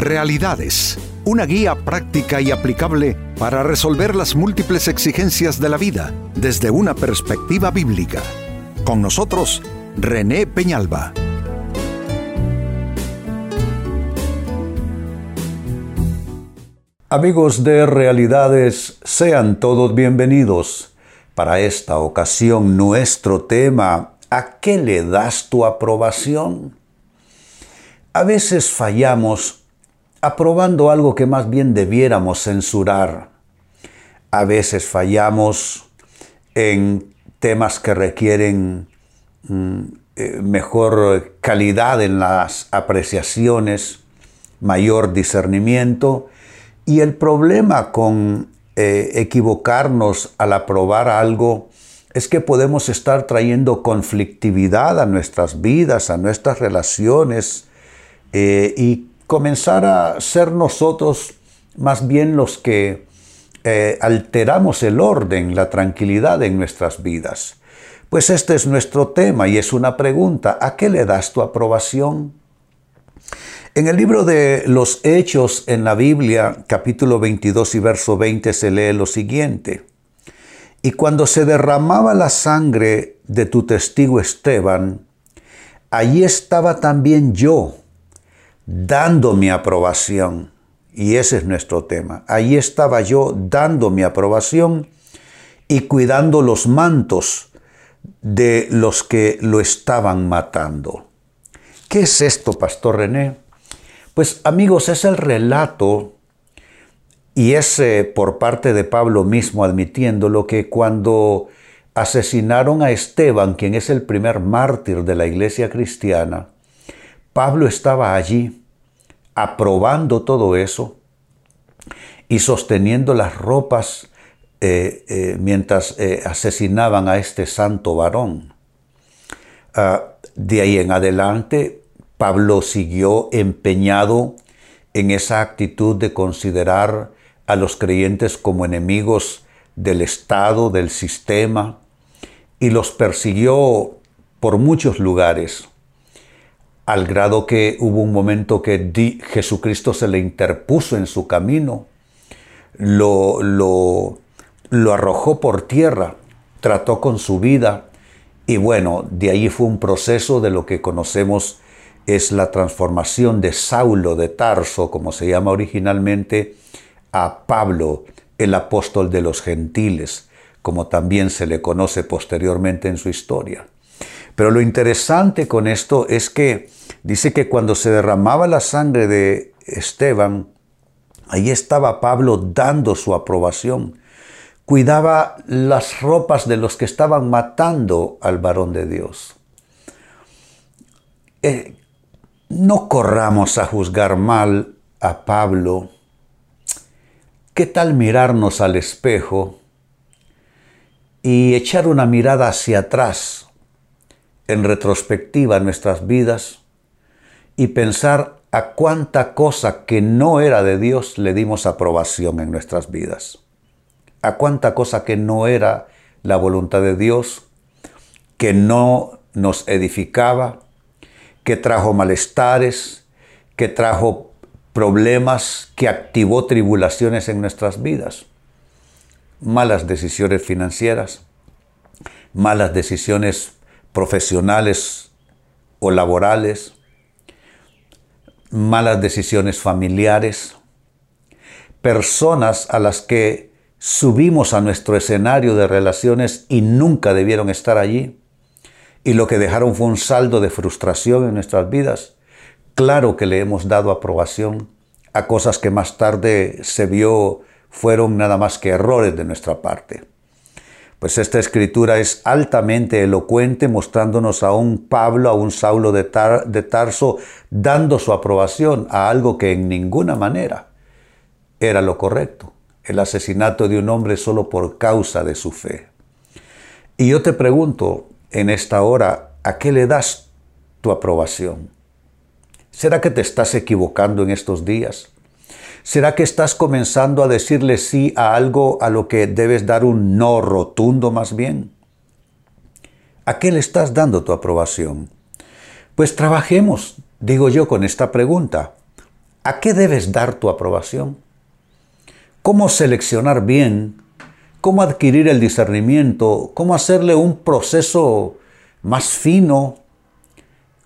Realidades, una guía práctica y aplicable para resolver las múltiples exigencias de la vida desde una perspectiva bíblica. Con nosotros, René Peñalba. Amigos de Realidades, sean todos bienvenidos. Para esta ocasión nuestro tema, ¿a qué le das tu aprobación? A veces fallamos aprobando algo que más bien debiéramos censurar. A veces fallamos en temas que requieren mm, eh, mejor calidad en las apreciaciones, mayor discernimiento. Y el problema con eh, equivocarnos al aprobar algo es que podemos estar trayendo conflictividad a nuestras vidas, a nuestras relaciones, eh, y comenzar a ser nosotros más bien los que eh, alteramos el orden, la tranquilidad en nuestras vidas. Pues este es nuestro tema y es una pregunta, ¿a qué le das tu aprobación? En el libro de los Hechos en la Biblia, capítulo 22 y verso 20, se lee lo siguiente. Y cuando se derramaba la sangre de tu testigo Esteban, allí estaba también yo, dando mi aprobación. Y ese es nuestro tema. Ahí estaba yo dando mi aprobación y cuidando los mantos de los que lo estaban matando. ¿Qué es esto, Pastor René? Pues amigos, es el relato y es por parte de Pablo mismo admitiendo lo que cuando asesinaron a Esteban, quien es el primer mártir de la iglesia cristiana, Pablo estaba allí aprobando todo eso y sosteniendo las ropas eh, eh, mientras eh, asesinaban a este santo varón. Ah, de ahí en adelante, Pablo siguió empeñado en esa actitud de considerar a los creyentes como enemigos del Estado, del sistema, y los persiguió por muchos lugares al grado que hubo un momento que Jesucristo se le interpuso en su camino, lo, lo, lo arrojó por tierra, trató con su vida y bueno, de ahí fue un proceso de lo que conocemos es la transformación de Saulo de Tarso, como se llama originalmente, a Pablo, el apóstol de los gentiles, como también se le conoce posteriormente en su historia. Pero lo interesante con esto es que Dice que cuando se derramaba la sangre de Esteban, ahí estaba Pablo dando su aprobación. Cuidaba las ropas de los que estaban matando al varón de Dios. Eh, no corramos a juzgar mal a Pablo. ¿Qué tal mirarnos al espejo y echar una mirada hacia atrás en retrospectiva en nuestras vidas y pensar a cuánta cosa que no era de Dios le dimos aprobación en nuestras vidas. A cuánta cosa que no era la voluntad de Dios, que no nos edificaba, que trajo malestares, que trajo problemas, que activó tribulaciones en nuestras vidas. Malas decisiones financieras, malas decisiones profesionales o laborales, malas decisiones familiares, personas a las que subimos a nuestro escenario de relaciones y nunca debieron estar allí, y lo que dejaron fue un saldo de frustración en nuestras vidas. Claro que le hemos dado aprobación a cosas que más tarde se vio fueron nada más que errores de nuestra parte. Pues esta escritura es altamente elocuente mostrándonos a un Pablo, a un Saulo de, Tarso, dando su aprobación a algo que en ninguna manera era lo correcto, el asesinato de un hombre solo por causa de su fe. Y yo te pregunto en esta hora, ¿a qué le das tu aprobación? ¿Será que te estás equivocando en estos días? ¿Será que estás comenzando a decirle sí a algo a lo que debes dar un no rotundo más bien? ¿A qué le estás dando tu aprobación? Pues trabajemos, digo yo, con esta pregunta. ¿A qué debes dar tu aprobación? ¿Cómo seleccionar bien? ¿Cómo adquirir el discernimiento? ¿Cómo hacerle un proceso más fino,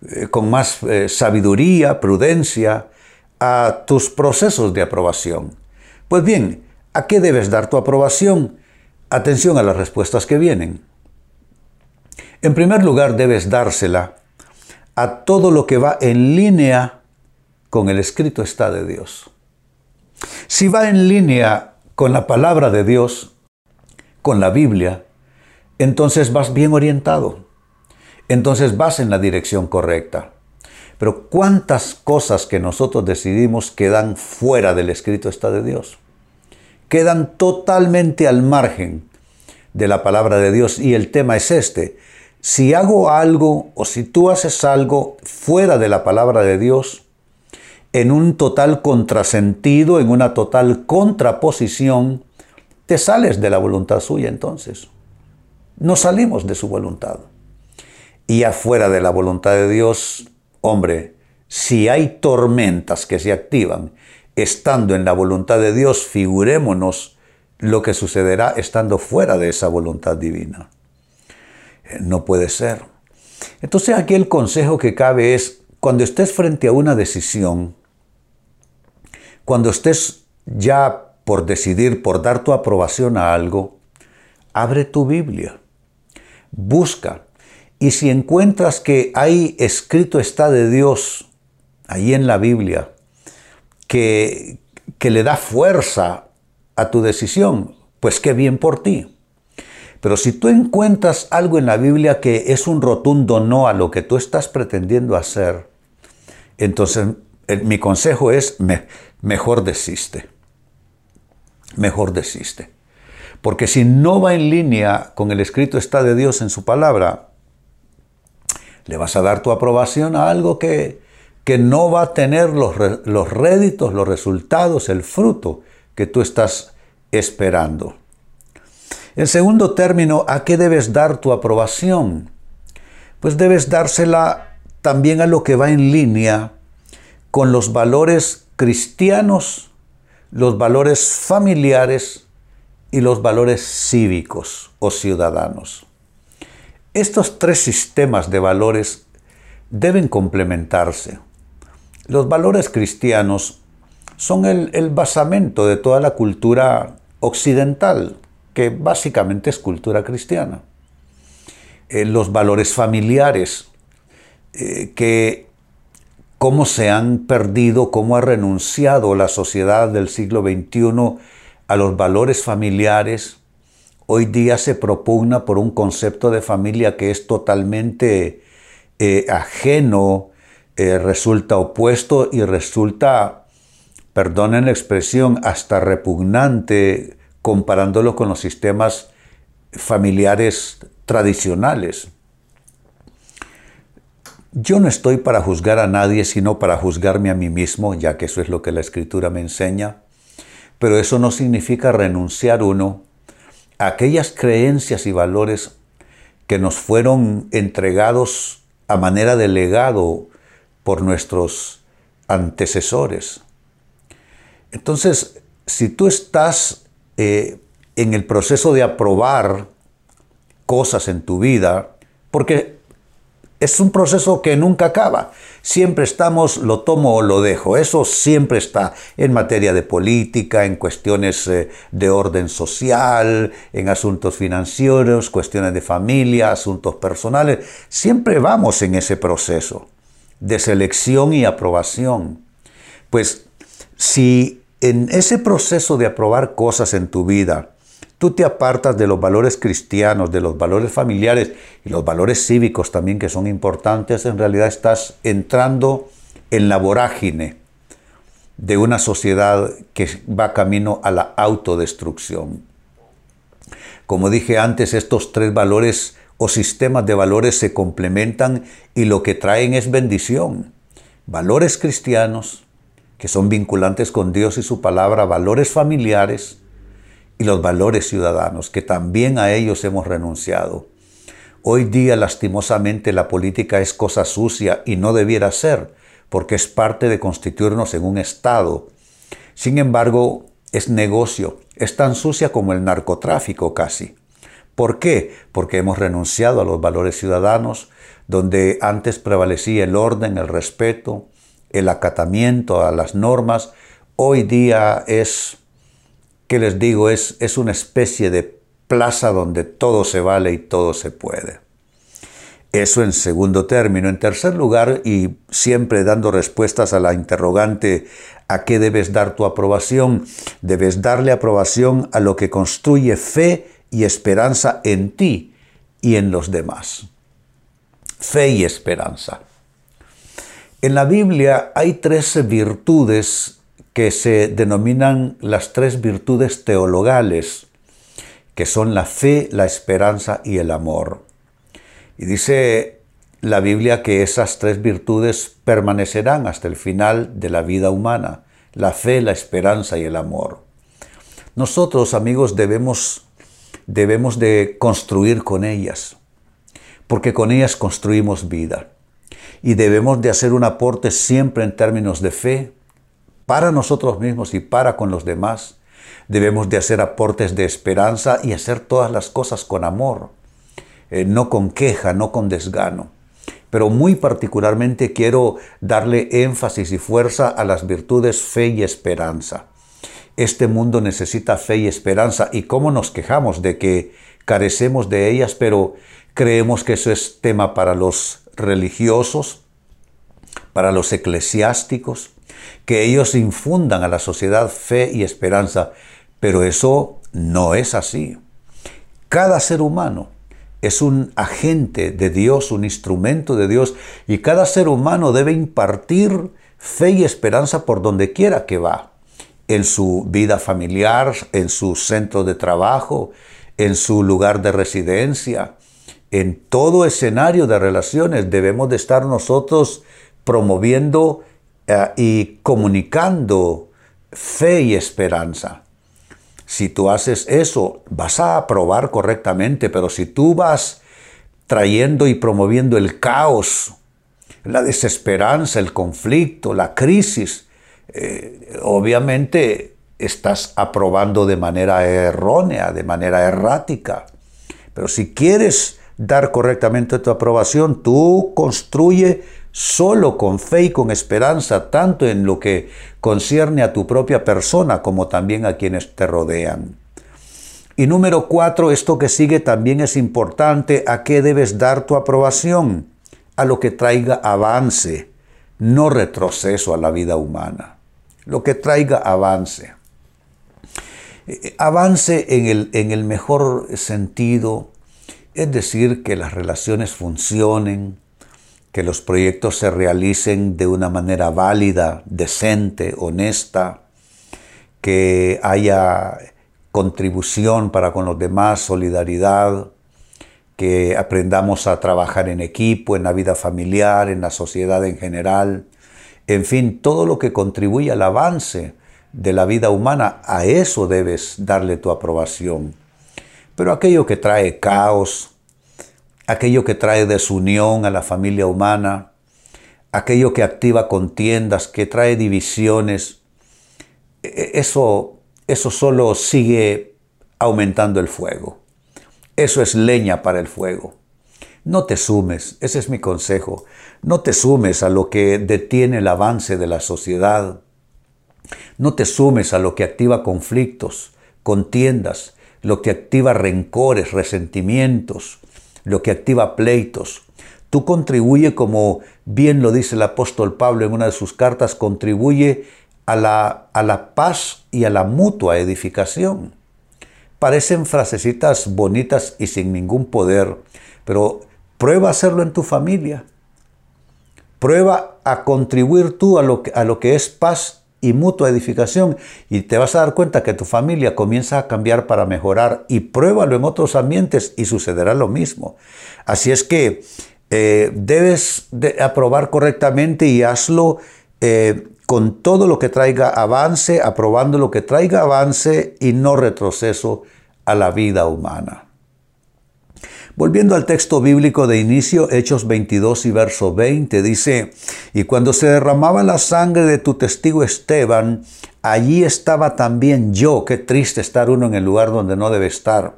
eh, con más eh, sabiduría, prudencia a tus procesos de aprobación? Pues bien, ¿a qué debes dar tu aprobación? Atención a las respuestas que vienen. En primer lugar, debes dársela a todo lo que va en línea con el escrito está de Dios. Si va en línea con la palabra de Dios, con la Biblia, entonces vas bien orientado. Entonces vas en la dirección correcta. Pero ¿cuántas cosas que nosotros decidimos quedan fuera del escrito está de Dios? Quedan totalmente al margen de la palabra de Dios y el tema es este. Si hago algo o si tú haces algo fuera de la palabra de Dios, en un total contrasentido, en una total contraposición, te sales de la voluntad suya entonces. No salimos de su voluntad. Y afuera de la voluntad de Dios, hombre, si hay tormentas que se activan estando en la voluntad de Dios, figurémonos lo que sucederá estando fuera de esa voluntad divina. Eh, no puede ser. Entonces aquí el consejo que cabe es, cuando estés frente a una decisión, cuando estés ya por decidir, por dar tu aprobación a algo, abre tu Biblia, busca. Y si encuentras que hay escrito está de Dios ahí en la Biblia, que, que le da fuerza a tu decisión, pues qué bien por ti. Pero si tú encuentras algo en la Biblia que es un rotundo no a lo que tú estás pretendiendo hacer, entonces mi consejo es, mejor desiste. Mejor desiste. Porque si no va en línea con el escrito está de Dios en su palabra, le vas a dar tu aprobación a algo que, que no va a tener los, los réditos, los resultados, el fruto que tú estás esperando. En segundo término, ¿a qué debes dar tu aprobación? Pues debes dársela también a lo que va en línea con los valores cristianos, los valores familiares y los valores cívicos o ciudadanos. Estos tres sistemas de valores deben complementarse. Los valores cristianos son el, basamento de toda la cultura occidental, que básicamente es cultura cristiana. Eh, los valores familiares, eh, que cómo se han perdido, cómo ha renunciado la sociedad del siglo XXI a los valores familiares. Hoy día se propugna por un concepto de familia que es totalmente eh, ajeno, eh, resulta opuesto y resulta, perdonen la expresión, hasta repugnante comparándolo con los sistemas familiares tradicionales. Yo no estoy para juzgar a nadie, sino para juzgarme a mí mismo, ya que eso es lo que la escritura me enseña. Pero eso no significa renunciar uno aquellas creencias y valores que nos fueron entregados a manera de legado por nuestros antecesores. Entonces, si tú estás eh, en el proceso de aprobar cosas en tu vida, porque es un proceso que nunca acaba. Siempre estamos, lo tomo o lo dejo. Eso siempre está en materia de política, en cuestiones eh, de orden social, en asuntos financieros, cuestiones de familia, asuntos personales. Siempre vamos en ese proceso de selección y aprobación. Pues si en ese proceso de aprobar cosas en tu vida, tú te apartas de los valores cristianos, de los valores familiares y los valores cívicos también que son importantes, en realidad estás entrando en la vorágine de una sociedad que va camino a la autodestrucción. Como dije antes, estos tres valores o sistemas de valores se complementan y lo que traen es bendición. Valores cristianos, que son vinculantes con Dios y su palabra, valores familiares, y los valores ciudadanos, que también a ellos hemos renunciado. Hoy día, lastimosamente, la política es cosa sucia y no debiera ser, porque es parte de constituirnos en un Estado. Sin embargo, es negocio, es tan sucia como el narcotráfico casi. ¿Por qué? Porque hemos renunciado a los valores ciudadanos, donde antes prevalecía el orden, el respeto, el acatamiento a las normas. Hoy día es, ¿qué les digo? Es, es una especie de plaza donde todo se vale y todo se puede. Eso en segundo término. En tercer lugar, y siempre dando respuestas a la interrogante a qué debes dar tu aprobación, debes darle aprobación a lo que construye fe y esperanza en ti y en los demás. Fe y esperanza. En la Biblia hay tres virtudes que se denominan las tres virtudes teologales, que son la fe, la esperanza y el amor. Y dice la Biblia que esas tres virtudes permanecerán hasta el final de la vida humana, la fe, la esperanza y el amor. Nosotros, amigos, debemos, debemos de construir con ellas, porque con ellas construimos vida. Y debemos de hacer un aporte siempre en términos de fe, para nosotros mismos y para con los demás. Debemos de hacer aportes de esperanza y hacer todas las cosas con amor eh, no con queja, no con desgano. Pero muy particularmente quiero darle énfasis y fuerza a las virtudes fe y esperanza. Este mundo necesita fe y esperanza y cómo nos quejamos de que carecemos de ellas, pero creemos que eso es tema para los religiosos, para los eclesiásticos, que ellos infundan a la sociedad fe y esperanza, pero eso no es así. Cada ser humano es un agente de Dios, un instrumento de Dios, y cada ser humano debe impartir fe y esperanza por donde quiera que va, en su vida familiar, en su centro de trabajo, en su lugar de residencia, en todo escenario de relaciones debemos de estar nosotros promoviendo eh, y comunicando fe y esperanza. Si tú haces eso, vas a aprobar correctamente, pero si tú vas trayendo y promoviendo el caos, la desesperanza, el conflicto, la crisis, eh, obviamente estás aprobando de manera errónea, de manera errática. Pero si quieres dar correctamente tu aprobación, tú construye solo con fe y con esperanza, tanto en lo que concierne a tu propia persona como también a quienes te rodean. Y número cuatro, esto que sigue también es importante, ¿a qué debes dar tu aprobación? A lo que traiga avance, no retroceso a la vida humana. Lo que traiga avance. Eh, avance en el, en el mejor sentido, es decir, que las relaciones funcionen, que los proyectos se realicen de una manera válida, decente, honesta, que haya contribución para con los demás, solidaridad, que aprendamos a trabajar en equipo, en la vida familiar, en la sociedad en general, en fin, todo lo que contribuye al avance de la vida humana, a eso debes darle tu aprobación. Pero aquello que trae caos, aquello que trae desunión a la familia humana, aquello que activa contiendas, que trae divisiones, e, e, eso, eso solo sigue aumentando el fuego. Eso es leña para el fuego. No te sumes, ese es mi consejo, no te sumes a lo que detiene el avance de la sociedad. No te sumes a lo que activa conflictos, contiendas, lo que activa rencores, resentimientos, lo que activa pleitos. Tú contribuye, como bien lo dice el apóstol Pablo en una de sus cartas, contribuye a la, a la paz y a la mutua edificación. Parecen frasecitas bonitas y sin ningún poder, pero prueba a hacerlo en tu familia. Prueba a contribuir tú a lo que, a lo que es paz y mutua edificación y te vas a dar cuenta que tu familia comienza a cambiar para mejorar y pruébalo en otros ambientes y sucederá lo mismo. Así es que eh, debes de aprobar correctamente y hazlo eh, con todo lo que traiga avance, aprobando lo que traiga avance y no retroceso a la vida humana. Volviendo al texto bíblico de inicio, Hechos 22 y verso 20, dice, y cuando se derramaba la sangre de tu testigo Esteban, allí estaba también yo, qué triste estar uno en el lugar donde no debe estar,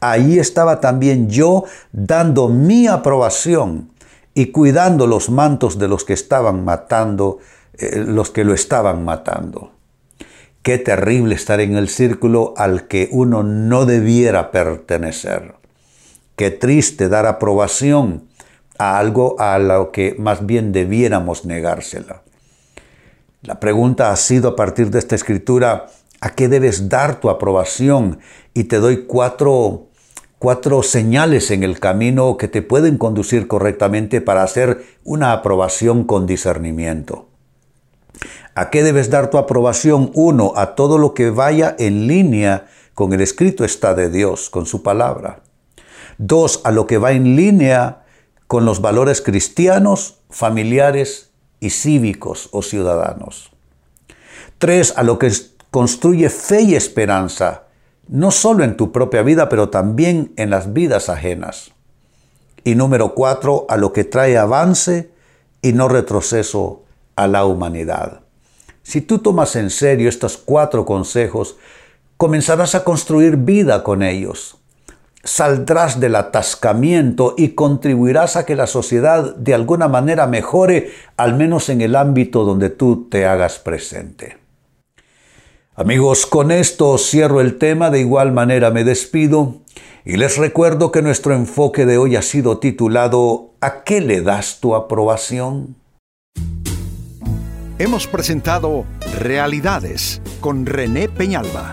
allí estaba también yo dando mi aprobación y cuidando los mantos de los que estaban matando, eh, los que lo estaban matando. Qué terrible estar en el círculo al que uno no debiera pertenecer. Qué triste dar aprobación a algo a lo que más bien debiéramos negársela. La pregunta ha sido a partir de esta escritura, ¿a qué debes dar tu aprobación? Y te doy cuatro, cuatro señales en el camino que te pueden conducir correctamente para hacer una aprobación con discernimiento. ¿A qué debes dar tu aprobación? Uno, a todo lo que vaya en línea con el escrito está de Dios, con su palabra. Dos, a lo que va en línea con los valores cristianos, familiares y cívicos o ciudadanos. Tres, a lo que construye fe y esperanza, no solo en tu propia vida, pero también en las vidas ajenas. Y número cuatro, a lo que trae avance y no retroceso a la humanidad. Si tú tomas en serio estos cuatro consejos, comenzarás a construir vida con ellos saldrás del atascamiento y contribuirás a que la sociedad de alguna manera mejore, al menos en el ámbito donde tú te hagas presente. Amigos, con esto cierro el tema, de igual manera me despido y les recuerdo que nuestro enfoque de hoy ha sido titulado ¿A qué le das tu aprobación? Hemos presentado Realidades con René Peñalba.